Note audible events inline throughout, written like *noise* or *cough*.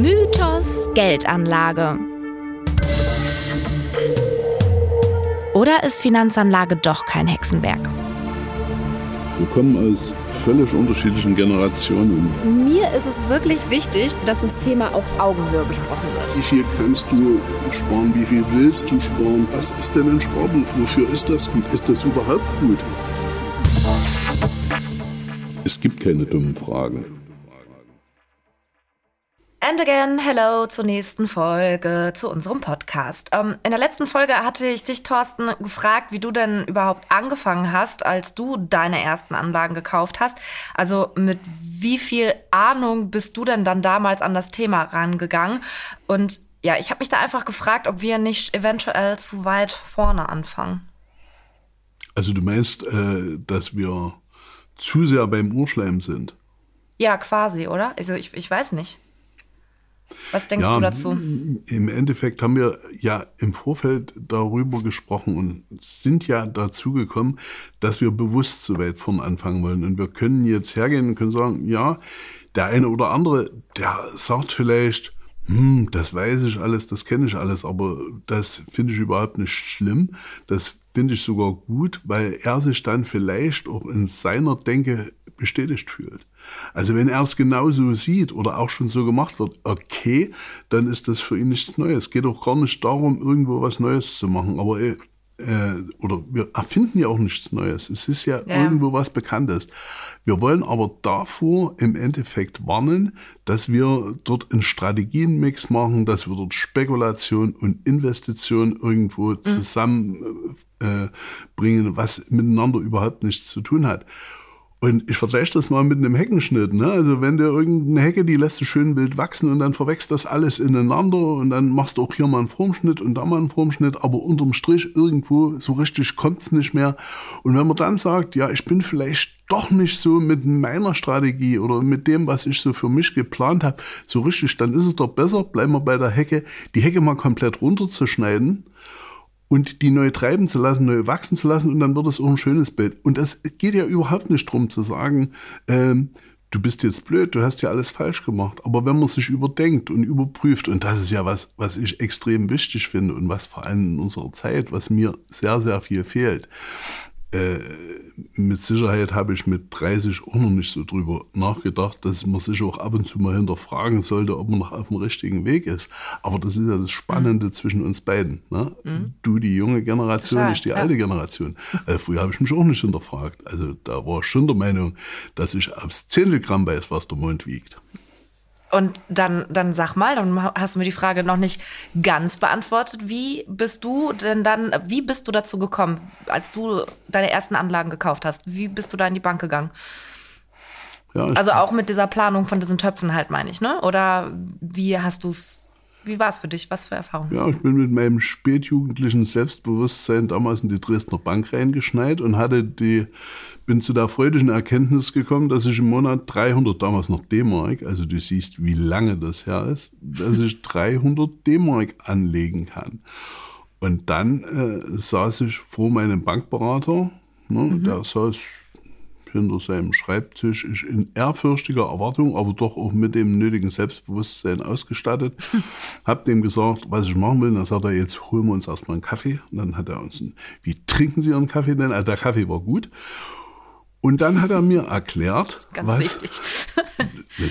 Mythos Geldanlage. Oder ist Finanzanlage doch kein Hexenwerk? Wir kommen aus völlig unterschiedlichen Generationen. Mir ist es wirklich wichtig, dass das Thema auf Augenhöhe besprochen wird. Wie viel kannst du sparen? Wie viel willst du sparen? Was ist denn ein Sparbuch? Wofür ist das gut? Ist das überhaupt gut? Es gibt keine dummen Fragen. And again, hello zur nächsten Folge, zu unserem Podcast. Ähm, in der letzten Folge hatte ich dich, Thorsten, gefragt, wie du denn überhaupt angefangen hast, als du deine ersten Anlagen gekauft hast. Also mit wie viel Ahnung bist du denn dann damals an das Thema rangegangen? Und ja, ich habe mich da einfach gefragt, ob wir nicht eventuell zu weit vorne anfangen. Also du meinst, äh, dass wir zu sehr beim Urschleim sind? Ja, quasi, oder? Also ich, ich weiß nicht. Was denkst ja, du dazu? Im Endeffekt haben wir ja im Vorfeld darüber gesprochen und sind ja dazu gekommen, dass wir bewusst so weit vorn anfangen wollen. Und wir können jetzt hergehen und können sagen, ja, der eine oder andere, der sagt vielleicht, hm, das weiß ich alles, das kenne ich alles, aber das finde ich überhaupt nicht schlimm. Das finde ich sogar gut, weil er sich dann vielleicht auch in seiner Denke bestätigt fühlt. Also wenn er es genauso sieht oder auch schon so gemacht wird, okay, dann ist das für ihn nichts Neues. Es geht auch gar nicht darum, irgendwo was Neues zu machen. Aber äh, oder wir erfinden ja auch nichts Neues. Es ist ja, ja, irgendwo was Bekanntes. Wir wollen aber davor im Endeffekt warnen, dass wir dort einen Strategienmix machen, dass wir dort Spekulation und Investition irgendwo mhm. zusammenbringen, äh, was miteinander überhaupt nichts zu tun hat. Und ich vergleiche das mal mit einem Heckenschnitt. Ne? Also wenn du irgendeine Hecke, die lässt du schön wild wachsen und dann verwächst das alles ineinander und dann machst du auch hier mal einen Formschnitt und da mal einen Formschnitt, aber unterm Strich irgendwo so richtig kommt's nicht mehr. Und wenn man dann sagt, ja, ich bin vielleicht doch nicht so mit meiner Strategie oder mit dem, was ich so für mich geplant habe, so richtig, dann ist es doch besser, bleiben wir bei der Hecke, die Hecke mal komplett runterzuschneiden und die neu treiben zu lassen, neu wachsen zu lassen und dann wird es auch ein schönes Bild. Und das geht ja überhaupt nicht drum zu sagen, ähm, du bist jetzt blöd, du hast ja alles falsch gemacht. Aber wenn man sich überdenkt und überprüft, und das ist ja was, was ich extrem wichtig finde und was vor allem in unserer Zeit, was mir sehr, sehr viel fehlt, äh, mit Sicherheit habe ich mit 30 auch noch nicht so drüber nachgedacht, dass man sich auch ab und zu mal hinterfragen sollte, ob man noch auf dem richtigen Weg ist. Aber das ist ja das Spannende mhm. zwischen uns beiden. Ne? Mhm. Du die junge Generation, Total, ich die ja. alte Generation. Also früher habe ich mich auch nicht hinterfragt. Also da war ich schon der Meinung, dass ich aufs Zehntelgramm weiß, was der Mond wiegt. Und dann, dann sag mal, dann hast du mir die Frage noch nicht ganz beantwortet. Wie bist du denn dann, wie bist du dazu gekommen, als du deine ersten Anlagen gekauft hast? Wie bist du da in die Bank gegangen? Ja, also auch mit dieser Planung von diesen Töpfen halt, meine ich, ne? Oder wie hast du es wie war es für dich? Was für Erfahrungen? Ja, ich bin mit meinem spätjugendlichen Selbstbewusstsein damals in die Dresdner Bank reingeschneit und hatte die, bin zu der freudigen Erkenntnis gekommen, dass ich im Monat 300, damals noch D-Mark, also du siehst, wie lange das her ist, dass ich 300 D-Mark anlegen kann. Und dann äh, saß ich vor meinem Bankberater, ne, mhm. der saß hinter seinem Schreibtisch ist in ehrfürchtiger Erwartung, aber doch auch mit dem nötigen Selbstbewusstsein ausgestattet. *laughs* Hab dem gesagt, was ich machen will. dann sagt er, jetzt holen wir uns erstmal einen Kaffee. Und dann hat er uns einen, wie trinken Sie Ihren Kaffee denn? Also der Kaffee war gut. Und dann hat er mir erklärt, Ganz was, wichtig.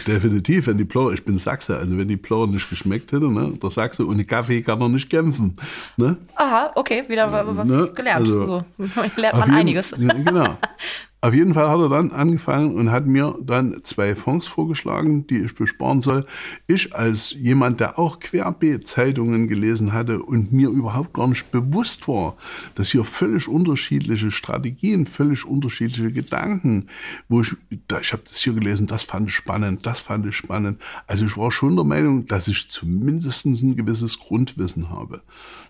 definitiv, wenn die Plauer, ich bin Sachse, also wenn die Plauer nicht geschmeckt hätte, ne, der Sachse ohne Kaffee kann er nicht kämpfen. Ne? Aha, okay, wieder was ne? gelernt. Also, so *laughs* lernt man einiges. Ja, genau. *laughs* Auf jeden Fall hat er dann angefangen und hat mir dann zwei Fonds vorgeschlagen, die ich besparen soll. Ich als jemand, der auch querbeet Zeitungen gelesen hatte und mir überhaupt gar nicht bewusst war, dass hier völlig unterschiedliche Strategien, völlig unterschiedliche Gedanken, wo ich, ich habe das hier gelesen, das fand ich spannend, das fand ich spannend. Also ich war schon der Meinung, dass ich zumindest ein gewisses Grundwissen habe.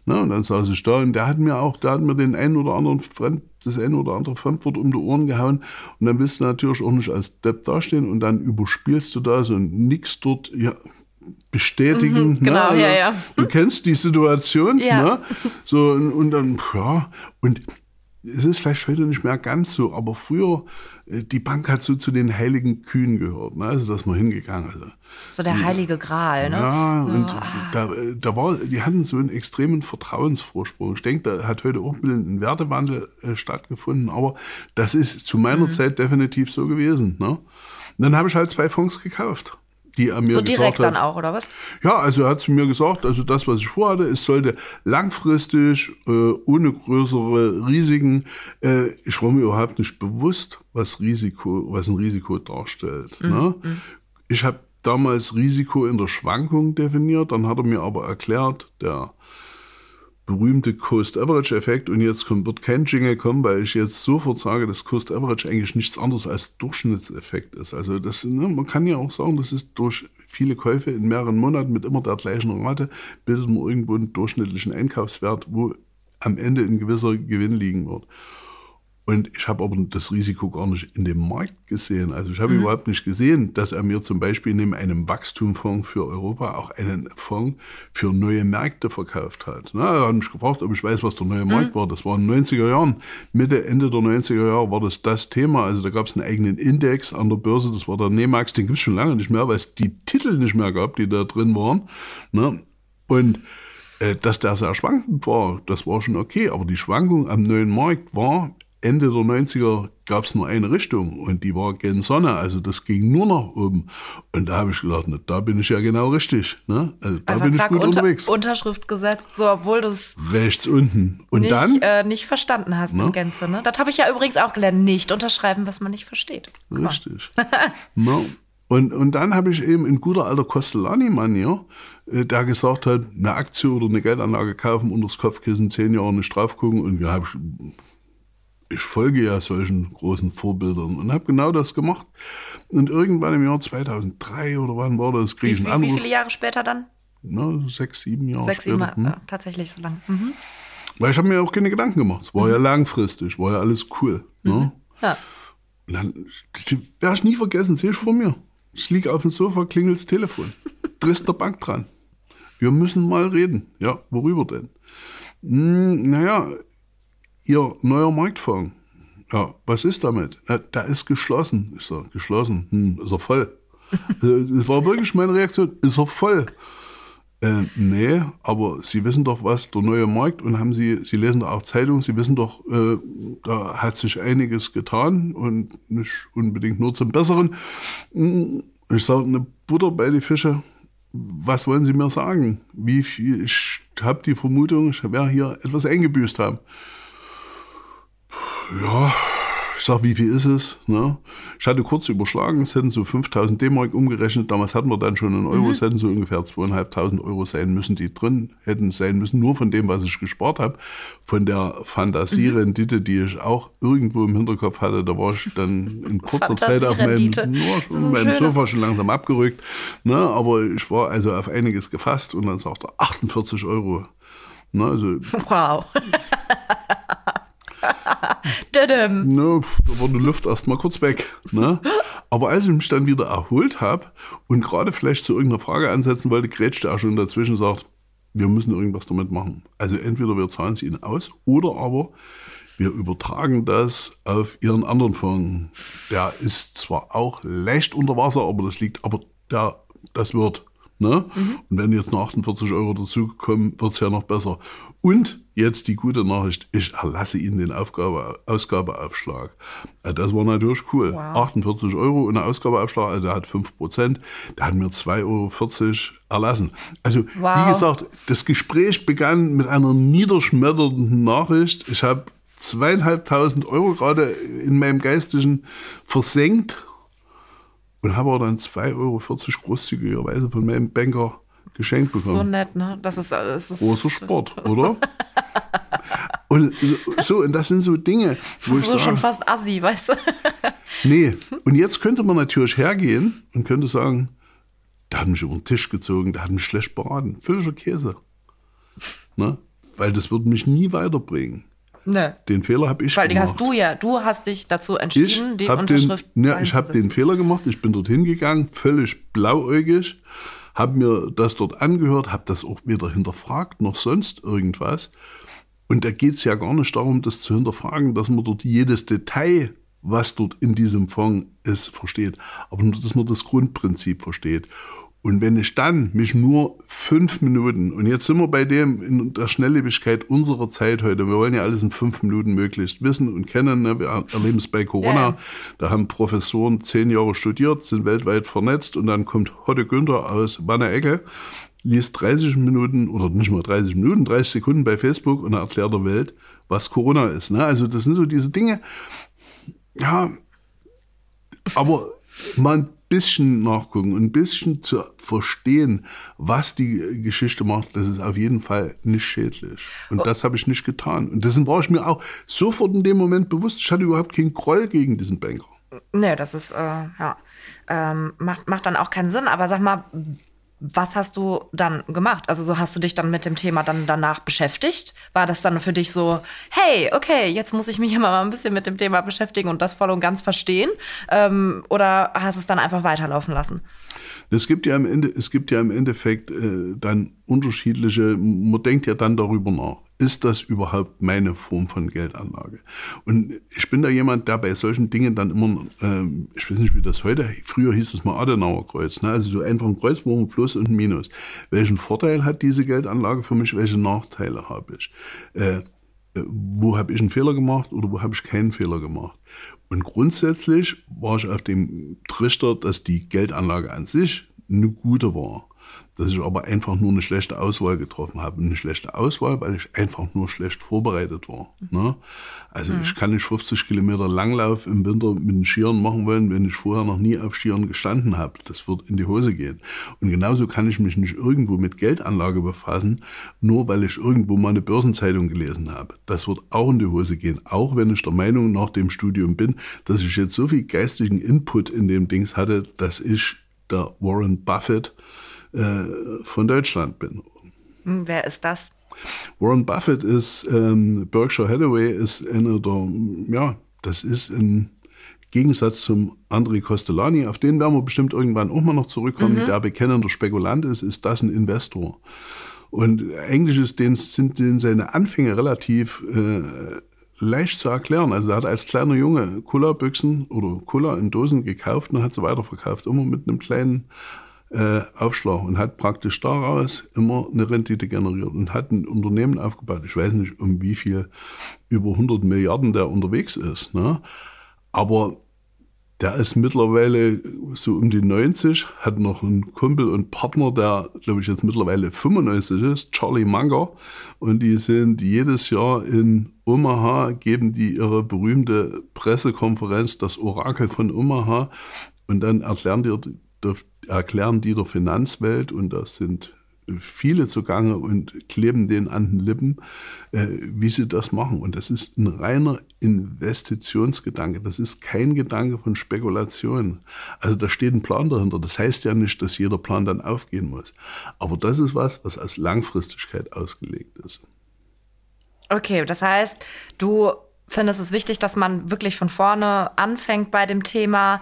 Na, und dann saß ich da und der hat mir auch, der hat mir den einen oder anderen Fremd, das eine oder andere Fremdwort um die Ohren gehauen. Und dann willst du natürlich auch nicht als Depp dastehen und dann überspielst du da so nix dort, ja, bestätigen. Mhm, genau, ne? ja, ja. Du kennst die Situation, ja. ne? So, und, und dann, ja, und es ist vielleicht heute nicht mehr ganz so, aber früher, äh, die Bank hat so zu den heiligen Kühen gehört. Ne? Also, dass man hingegangen. Also, so der heilige Gral, ne? Ja, so, und ah. da, da war, die hatten so einen extremen Vertrauensvorsprung. Ich denke, da hat heute auch ein bisschen ein Wertewandel äh, stattgefunden, aber das ist zu meiner Mhm. Zeit definitiv so gewesen. Ne? Und dann habe ich halt zwei Fonds gekauft. Die er mir So direkt hat, dann auch, oder was? ja, also er hat zu mir gesagt, also das, was ich vorhatte, es sollte langfristig, äh, ohne größere Risiken, äh, ich war mir überhaupt nicht bewusst, was Risiko, was ein Risiko darstellt. Ne? Ich habe damals Risiko in der Schwankung definiert, dann hat er mir aber erklärt, der berühmte Cost-Average-Effekt und jetzt kommt, wird kein Jingle kommen, weil ich jetzt sofort sage, dass Cost-Average eigentlich nichts anderes als Durchschnittseffekt ist. Also das, ne, man kann ja auch sagen, das ist durch viele Käufe in mehreren Monaten mit immer der gleichen Rate, bildet man irgendwo einen durchschnittlichen Einkaufswert, wo am Ende ein gewisser Gewinn liegen wird. Und ich habe aber das Risiko gar nicht in dem Markt gesehen. Also ich habe überhaupt nicht gesehen, dass er mir zum Beispiel neben einem Wachstumfonds für Europa auch einen Fonds für neue Märkte verkauft hat. Na, er hat mich gefragt, ob ich weiß, was der neue Markt war. Das war in den 90er Jahren. Mitte, Ende der 90er Jahre war das das Thema. Also da gab es einen eigenen Index an der Börse. Das war der Nemax. Den gibt es schon lange nicht mehr, weil es die Titel nicht mehr gab, die da drin waren. Ne? Und äh, dass der sehr schwankend war, das war schon okay. Aber die Schwankung am neuen Markt war, Ende der 90er gab es nur eine Richtung und die war gen Sonne. Also das ging nur nach oben. Und da habe ich gedacht, na, da bin ich ja genau richtig. Ne? Also da Einfach bin ich zack, gut unter, unterwegs. Unterschrift gesetzt, so obwohl du es Rechts unten. Und nicht, dann, äh, nicht verstanden hast in Gänze. Ne? Das habe ich ja übrigens auch gelernt. Nicht unterschreiben, was man nicht versteht. Richtig. no. Und, und dann habe ich eben in guter alter Costellani-Manier, äh, der gesagt hat, eine Aktie oder eine Geldanlage kaufen, unter das Kopfkissen zehn Jahre nicht drauf gucken. Und ja, hab ich, folge ja solchen großen Vorbildern und habe genau das gemacht. Und irgendwann im Jahr 2003 oder wann war das, kriege Wie, ich einen wie, Anruf. wie viele Jahre später dann? Na, sechs, sieben Jahre Sechs, später. sieben, hm. tatsächlich so lang. Mhm. Weil ich habe mir auch keine Gedanken gemacht. Es war ja langfristig, war ja alles cool. Ne? Ja. Und dann werde ich nie vergessen, sehe ich vor mir. Ich liege auf dem Sofa, klingelt das Telefon. Dresdner Bank dran. Wir müssen mal reden. Ja, worüber denn? Hm, naja, Ihr neuer Marktfonds. Ja, was ist damit? Na, da ist geschlossen. Ich sage, geschlossen? Hm, ist er voll? *laughs* Das war wirklich meine Reaktion. Ist er voll? Äh, nee, aber Sie wissen doch, was der neue Markt und haben Sie, Sie lesen doch auch Zeitung, Sie wissen doch, äh, da hat sich einiges getan und nicht unbedingt nur zum Besseren. Hm, Ich sage, eine Butter bei die Fische. Was wollen Sie mir sagen? Wie viel? Ich habe die Vermutung, ich werde hier etwas eingebüßt haben. Ja, ich sag, wie viel ist es? Ne? Ich hatte kurz überschlagen, es hätten so 5000 D-Mark umgerechnet. Damals hatten wir dann schon einen Euro, es hätten so ungefähr 2500 Euro sein müssen, die drin hätten sein müssen, nur von dem, was ich gespart habe. Von der Fantasierendite, die ich auch irgendwo im Hinterkopf hatte, da war ich dann in kurzer Zeit auf meinem, schon ein meinem Sofa schon langsam abgerückt. Ne? Aber ich war also auf einiges gefasst und dann sagt er 48 Euro. Ne? Also *laughs* Wow. *laughs* Ne, da war die Luft erstmal kurz weg. Ne? Aber als ich mich dann wieder erholt habe und gerade vielleicht zu irgendeiner Frage ansetzen wollte, grätschte er schon dazwischen und sagt, wir müssen irgendwas damit machen. Also entweder wir zahlen es ihnen aus oder aber wir übertragen das auf ihren anderen Fonds. Der ist zwar auch leicht unter Wasser, aber das liegt, aber der, das wird. Ne? Und wenn jetzt noch 48 Euro dazukommen, wird es ja noch besser. Und jetzt die gute Nachricht, ich erlasse Ihnen den Aufgabe, Ausgabeaufschlag. Äh, Das war natürlich cool. 48 Euro und der Ausgabeaufschlag, also der hat 5%, der hat mir 2,40 Euro erlassen. Also Wow. wie gesagt, das Gespräch begann mit einer niederschmetternden Nachricht. Ich habe zweieinhalbtausend Euro gerade in meinem Geistigen versenkt und habe aber dann 2,40 Euro großzügigerweise von meinem Banker geschenkt So bekommen. nett, ne? Das ist, das ist Großer Sport, oder? *laughs* und so- so, und das sind so Dinge, Das ich ist so schon sage, fast assi, weißt du? *laughs* nee. Und jetzt könnte man natürlich hergehen und könnte sagen, der hat mich über den Tisch gezogen, der hat mich schlecht beraten. Völliger Käse. Ne? Weil das würde mich nie weiterbringen. Ne. Den Fehler habe ich Weil gemacht. hast du ja, du hast dich dazu Ich entschieden, die habe den, Unterschrift ja, ich hab den. Fehler gemacht. Ich bin dorthin gegangen, völlig blauäugig, habe mir das dort angehört, habe das auch weder hinterfragt noch sonst irgendwas. Und da geht es ja gar nicht darum, das zu hinterfragen, dass man dort jedes Detail, was dort in diesem Fonds ist, versteht, aber nur, dass man das Grundprinzip versteht. Und wenn ich dann mich nur fünf Minuten, und jetzt sind wir bei dem in der Schnelllebigkeit unserer Zeit heute, wir wollen ja alles in fünf Minuten möglichst wissen und kennen, ne? wir erleben es bei Corona, ja. da haben Professoren zehn Jahre studiert, sind weltweit vernetzt und dann kommt Hotte Günther aus Wanne-Ecke, liest 30 Minuten oder nicht mal 30 Minuten, 30 Sekunden bei Facebook und erklärt der Welt, was Corona ist. Ne? Also das sind so diese Dinge, ja, aber man bisschen nachgucken und ein bisschen zu verstehen, was die Geschichte macht, das ist auf jeden Fall nicht schädlich. Und oh. das habe ich nicht getan. Und dessen war ich mir auch sofort in dem Moment bewusst. Ich hatte überhaupt keinen Groll gegen diesen Banker. Nee, das ist, äh, ja, ähm, macht, macht dann auch keinen Sinn. Aber sag mal, was hast du dann gemacht? Also so hast du dich dann mit dem Thema dann danach beschäftigt? War das dann für dich so, hey, okay, jetzt muss ich mich *laughs* immer mal ein bisschen mit dem Thema beschäftigen und das voll und ganz verstehen? Ähm, oder hast es dann einfach weiterlaufen lassen? Es gibt ja im, Ende, es gibt ja im Endeffekt äh, dann unterschiedliche, man denkt ja dann darüber nach ist das überhaupt meine Form von Geldanlage? Und ich bin da jemand, der bei solchen Dingen dann immer, ähm, ich weiß nicht, wie das heute, früher hieß es mal Adenauer Kreuz, ne? also so einfach ein Kreuz, wo man Plus und Minus. Welchen Vorteil hat diese Geldanlage für mich? Welche Nachteile habe ich? Äh, äh wo habe ich einen Fehler gemacht oder wo habe ich keinen Fehler gemacht? Und grundsätzlich war ich auf dem Trichter, dass die Geldanlage an sich eine gute war dass ich aber einfach nur eine schlechte Auswahl getroffen habe. Eine schlechte Auswahl, weil ich einfach nur schlecht vorbereitet war. Ne? Also mhm. ich kann nicht 50 Kilometer Langlauf im Winter mit den Skiern machen wollen, wenn ich vorher noch nie auf Skiern gestanden habe. Das wird in die Hose gehen. Und genauso kann ich mich nicht irgendwo mit Geldanlage befassen, nur weil ich irgendwo mal eine Börsenzeitung gelesen habe. Das wird auch in die Hose gehen. Auch wenn ich der Meinung nach dem Studium bin, dass ich jetzt so viel geistigen Input in dem Dings hatte, dass ich der Warren Buffett äh, von Deutschland bin. Hm, wer ist das? Warren Buffett ist, ähm, Berkshire Hathaway ist einer der, ja, das ist im Gegensatz zum André Costellani, auf den werden wir bestimmt irgendwann auch mal noch zurückkommen, mhm. der bekennender Spekulant ist, ist das ein Investor. Und eigentlich ist den, sind den seine Anfänge relativ äh, leicht zu erklären. Also er hat als kleiner Junge Cola-Büchsen oder Cola in Dosen gekauft und hat sie weiterverkauft, immer mit einem kleinen äh, Aufschlag und hat praktisch daraus immer eine Rendite generiert und hat ein Unternehmen aufgebaut. Ich weiß nicht, um wie viel über 100 Milliarden der unterwegs ist. Ne? Aber der ist mittlerweile so um die 90, hat noch einen Kumpel und Partner, der, glaube ich, jetzt mittlerweile 95 ist, Charlie Munger. Und die sind jedes Jahr in Omaha, geben die ihre berühmte Pressekonferenz, das Orakel von Omaha. Und dann erklären die erklären die der Finanzwelt, und das sind viele zugange und kleben denen an den Lippen, äh, wie sie das machen. Und das ist ein reiner Investitionsgedanke. Das ist kein Gedanke von Spekulation. Also da steht ein Plan dahinter. Das heißt ja nicht, dass jeder Plan dann aufgehen muss. Aber das ist was, was als Langfristigkeit ausgelegt ist. Okay, das heißt, du findest es wichtig, dass man wirklich von vorne anfängt bei dem Thema,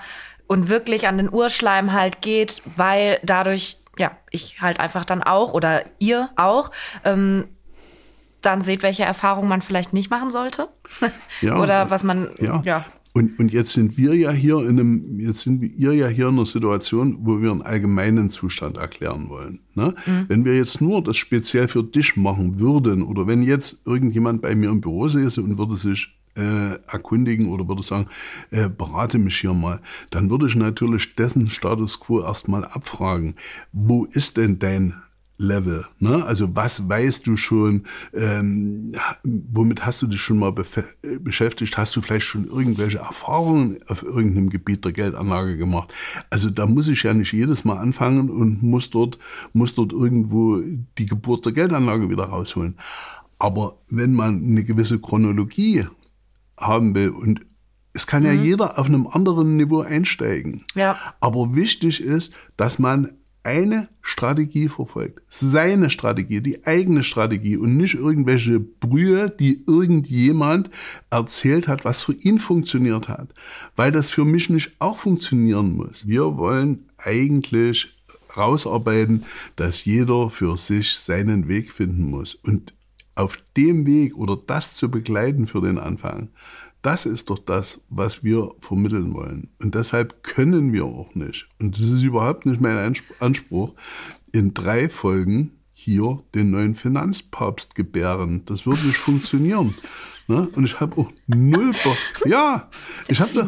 und wirklich an den Urschleim halt geht, weil dadurch, ja, ich halt einfach dann auch oder ihr auch, ähm, dann seht, welche Erfahrungen man vielleicht nicht machen sollte. *laughs* Ja, oder was man, ja. ja. Und, und jetzt sind wir ja hier in einem, jetzt sind wir ja hier in einer Situation, wo wir einen allgemeinen Zustand erklären wollen. Ne? Mhm. Wenn wir jetzt nur das speziell für dich machen würden, oder wenn jetzt irgendjemand bei mir im Büro säße und würde sich äh, erkundigen oder würde sagen, äh, berate mich hier mal, dann würde ich natürlich dessen Status quo erstmal abfragen. Wo ist denn dein Level. Ne? Also was weißt du schon, ähm, womit hast du dich schon mal beschäftigt? Hast du vielleicht schon irgendwelche Erfahrungen auf irgendeinem Gebiet der Geldanlage gemacht? Also da muss ich ja nicht jedes Mal anfangen und muss dort, muss dort irgendwo die Geburt der Geldanlage wieder rausholen. Aber wenn man eine gewisse Chronologie haben will. Und es kann mhm. ja jeder auf einem anderen Niveau einsteigen. Ja. Aber wichtig ist, dass man eine Strategie verfolgt. Seine Strategie, die eigene Strategie und nicht irgendwelche Brühe, die irgendjemand erzählt hat, was für ihn funktioniert hat. Weil das für mich nicht auch funktionieren muss. Wir wollen eigentlich rausarbeiten, dass jeder für sich seinen Weg finden muss. Und auf dem Weg oder das zu begleiten für den Anfang, das ist doch das, was wir vermitteln wollen. Und deshalb können wir auch nicht, und das ist überhaupt nicht mein Anspruch, in drei Folgen hier den neuen Finanzpapst gebären. Das würde nicht funktionieren. Ne? Und ich habe auch null Bock. Ja, ich habe da.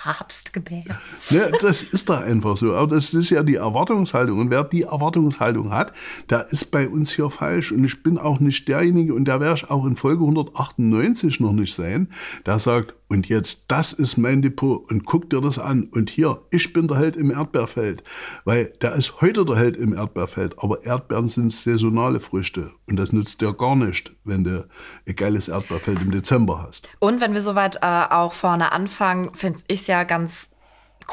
Finanzpapst gebären. Ne, das ist doch einfach so. Aber das ist ja die Erwartungshaltung. Und wer die Erwartungshaltung hat, der ist bei uns hier falsch. Und ich bin auch nicht derjenige, und der werde ich auch in Folge 198 noch nicht sein, der sagt, und jetzt, das ist mein Depot und guck dir das an. Und hier, ich bin der Held im Erdbeerfeld. Weil der ist heute der Held im Erdbeerfeld. Aber Erdbeeren sind saisonale Früchte. Und das nützt dir gar nicht, wenn du ein geiles Erdbeerfeld im Dezember hast. Und wenn wir soweit äh, auch vorne anfangen, finde ich es ja ganz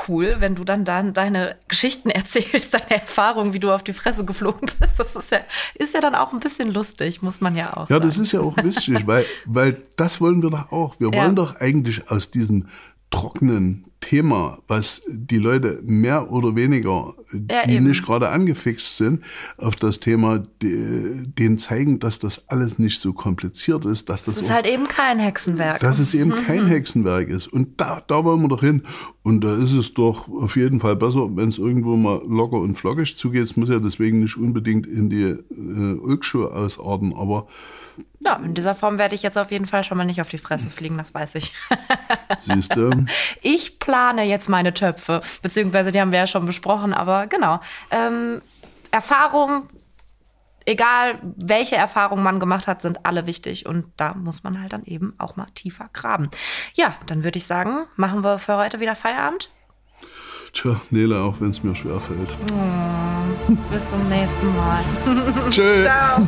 cool, wenn du dann, dann deine Geschichten *laughs* erzählst, deine Erfahrungen, wie du auf die Fresse geflogen bist. Das ist ja, ist ja dann auch ein bisschen lustig, muss man ja auch Ja, sagen. das ist ja auch wichtig, weil, weil das wollen wir doch auch. Wir Ja. wollen doch eigentlich aus diesem trockenen Thema, was die Leute mehr oder weniger, Ja, die eben. nicht gerade angefixt sind, auf das Thema, die, denen zeigen, dass das alles nicht so kompliziert ist, dass das, Das ist halt eben kein Hexenwerk. dass es eben kein Hexenwerk ist. Und da, da wollen wir doch hin. Und da ist es doch auf jeden Fall besser, wenn es irgendwo mal locker und flockig zugeht. Es muss ja deswegen nicht unbedingt in die äh, Ulkschuhe ausarten, aber ja, in dieser Form werde ich jetzt auf jeden Fall schon mal nicht auf die Fresse fliegen, das weiß ich. siehst du, *laughs* Ich plane jetzt meine Töpfe, beziehungsweise die haben wir ja schon besprochen, aber genau. Ähm, Erfahrung, egal welche Erfahrung man gemacht hat, sind alle wichtig und da muss man halt dann eben auch mal tiefer graben. Ja, dann würde ich sagen, machen wir für heute wieder Feierabend. tja, Nele, auch wenn es mir schwerfällt. Bis zum nächsten Mal. Tschö. *laughs* Ciao.